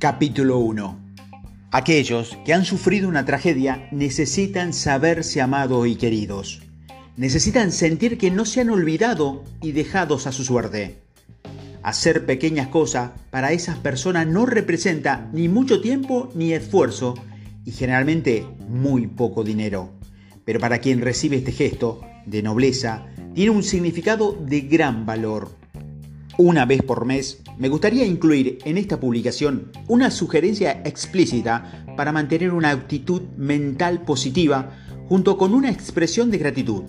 Capítulo 1 Aquellos que han sufrido una tragedia necesitan saberse amados y queridos. Necesitan sentir que no se han olvidado y dejados a su suerte. Hacer pequeñas cosas para esas personas no representa ni mucho tiempo ni esfuerzo y generalmente muy poco dinero. Pero para quien recibe este gesto de nobleza, tiene un significado de gran valor. Una vez por mes, me gustaría incluir en esta publicación una sugerencia explícita para mantener una actitud mental positiva junto con una expresión de gratitud.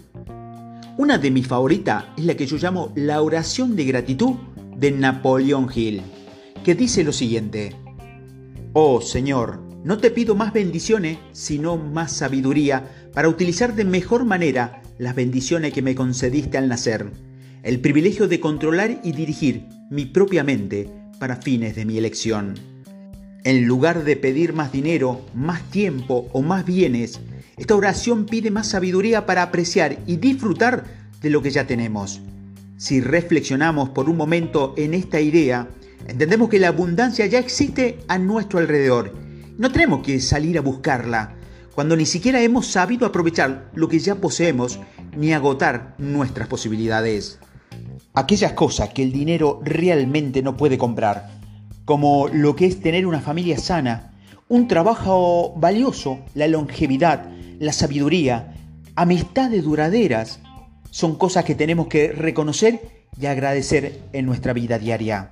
Una de mis favoritas es la que yo llamo la oración de gratitud de Napoleón Hill, que dice lo siguiente. Oh Señor, no te pido más bendiciones, sino más sabiduría para utilizar de mejor manera las bendiciones que me concediste al nacer el privilegio de controlar y dirigir mi propia mente para fines de mi elección. En lugar de pedir más dinero, más tiempo o más bienes, esta oración pide más sabiduría para apreciar y disfrutar de lo que ya tenemos. Si reflexionamos por un momento en esta idea, entendemos que la abundancia ya existe a nuestro alrededor. No tenemos que salir a buscarla, cuando ni siquiera hemos sabido aprovechar lo que ya poseemos ni agotar nuestras posibilidades aquellas cosas que el dinero realmente no puede comprar, como lo que es tener una familia sana, un trabajo valioso, la longevidad, la sabiduría, amistades duraderas, son cosas que tenemos que reconocer y agradecer en nuestra vida diaria.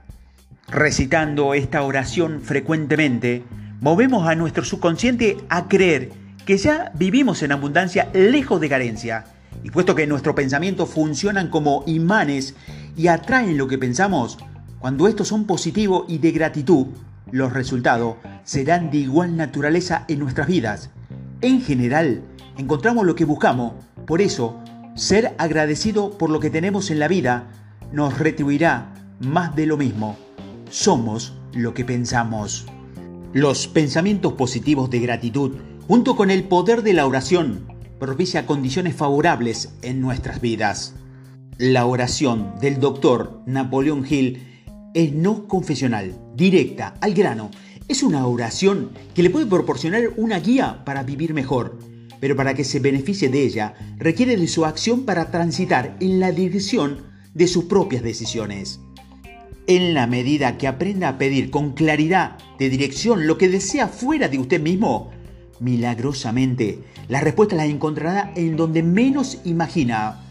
Recitando esta oración frecuentemente, movemos a nuestro subconsciente a creer que ya vivimos en abundancia lejos de carencia y puesto que nuestros pensamientos funcionan como imanes y atraen lo que pensamos, cuando estos son positivos y de gratitud, los resultados serán de igual naturaleza en nuestras vidas. En general, encontramos lo que buscamos, por eso, ser agradecido por lo que tenemos en la vida nos retribuirá más de lo mismo. Somos lo que pensamos. Los pensamientos positivos de gratitud, junto con el poder de la oración, propicia condiciones favorables en nuestras vidas. La oración del doctor Napoleón Hill es no confesional, directa, al grano. Es una oración que le puede proporcionar una guía para vivir mejor, pero para que se beneficie de ella requiere de su acción para transitar en la dirección de sus propias decisiones. En la medida que aprenda a pedir con claridad de dirección lo que desea fuera de usted mismo, milagrosamente, la respuesta la encontrará en donde menos imagina,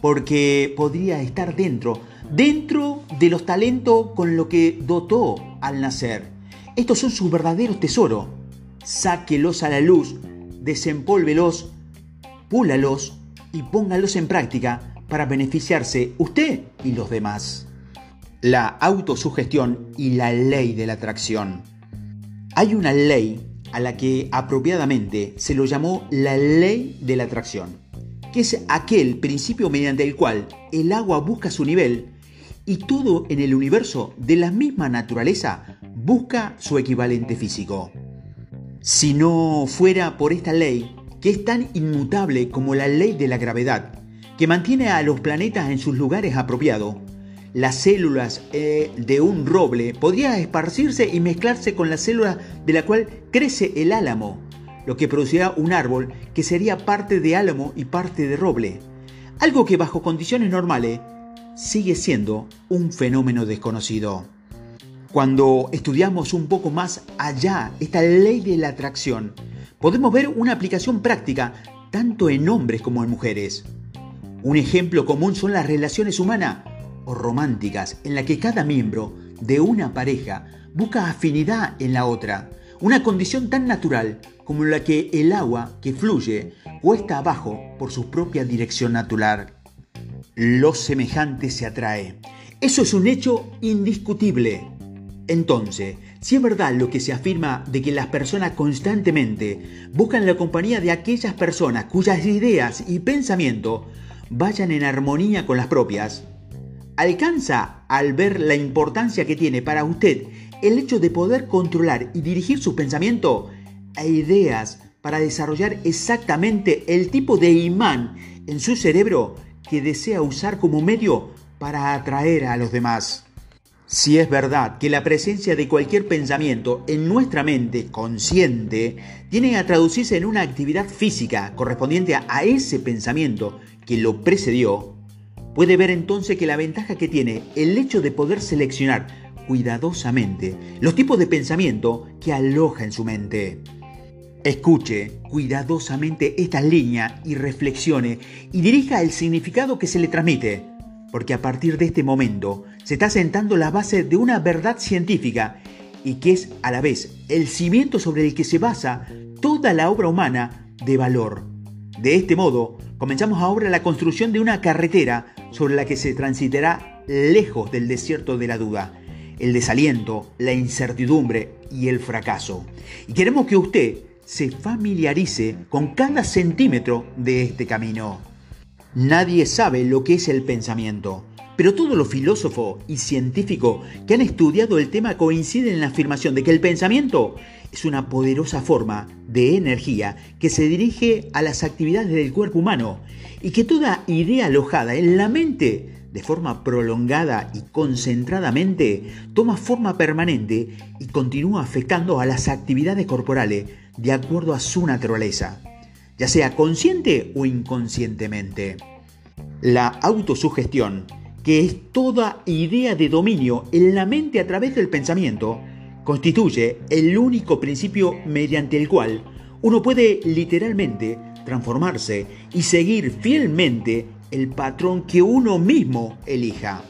porque podría estar dentro, dentro de los talentos con lo que dotó al nacer. Estos son sus verdaderos tesoros. Sáquelos a la luz, desempólvelos, púlalos y póngalos en práctica para beneficiarse usted y los demás. La autosugestión y la ley de la atracción. Hay una ley a la que apropiadamente se lo llamó la ley de la atracción, que es aquel principio mediante el cual el agua busca su nivel y todo en el universo de la misma naturaleza busca su equivalente físico. Si no fuera por esta ley, que es tan inmutable como la ley de la gravedad, que mantiene a los planetas en sus lugares apropiados, las células eh, de un roble podría esparcirse y mezclarse con las células de la cual crece el álamo, lo que producirá un árbol que sería parte de álamo y parte de roble. Algo que bajo condiciones normales sigue siendo un fenómeno desconocido. Cuando estudiamos un poco más allá esta ley de la atracción, podemos ver una aplicación práctica tanto en hombres como en mujeres. Un ejemplo común son las relaciones humanas o románticas en la que cada miembro de una pareja busca afinidad en la otra, una condición tan natural como la que el agua que fluye cuesta abajo por su propia dirección natural. Lo semejante se atrae. Eso es un hecho indiscutible. Entonces, si es verdad lo que se afirma de que las personas constantemente buscan la compañía de aquellas personas cuyas ideas y pensamientos vayan en armonía con las propias, alcanza al ver la importancia que tiene para usted el hecho de poder controlar y dirigir su pensamiento e ideas para desarrollar exactamente el tipo de imán en su cerebro que desea usar como medio para atraer a los demás. Si es verdad que la presencia de cualquier pensamiento en nuestra mente consciente tiene a traducirse en una actividad física correspondiente a ese pensamiento que lo precedió, puede ver entonces que la ventaja que tiene el hecho de poder seleccionar cuidadosamente los tipos de pensamiento que aloja en su mente. Escuche cuidadosamente estas líneas y reflexione y dirija el significado que se le transmite porque a partir de este momento se está sentando la base de una verdad científica y que es a la vez el cimiento sobre el que se basa toda la obra humana de valor. De este modo, comenzamos ahora la construcción de una carretera sobre la que se transitará lejos del desierto de la duda, el desaliento, la incertidumbre y el fracaso. Y queremos que usted se familiarice con cada centímetro de este camino. Nadie sabe lo que es el pensamiento, pero todos los filósofos y científicos que han estudiado el tema coinciden en la afirmación de que el pensamiento es una poderosa forma de energía que se dirige a las actividades del cuerpo humano y que toda idea alojada en la mente de forma prolongada y concentradamente toma forma permanente y continúa afectando a las actividades corporales de acuerdo a su naturaleza ya sea consciente o inconscientemente. La autosugestión, que es toda idea de dominio en la mente a través del pensamiento, constituye el único principio mediante el cual uno puede literalmente transformarse y seguir fielmente el patrón que uno mismo elija.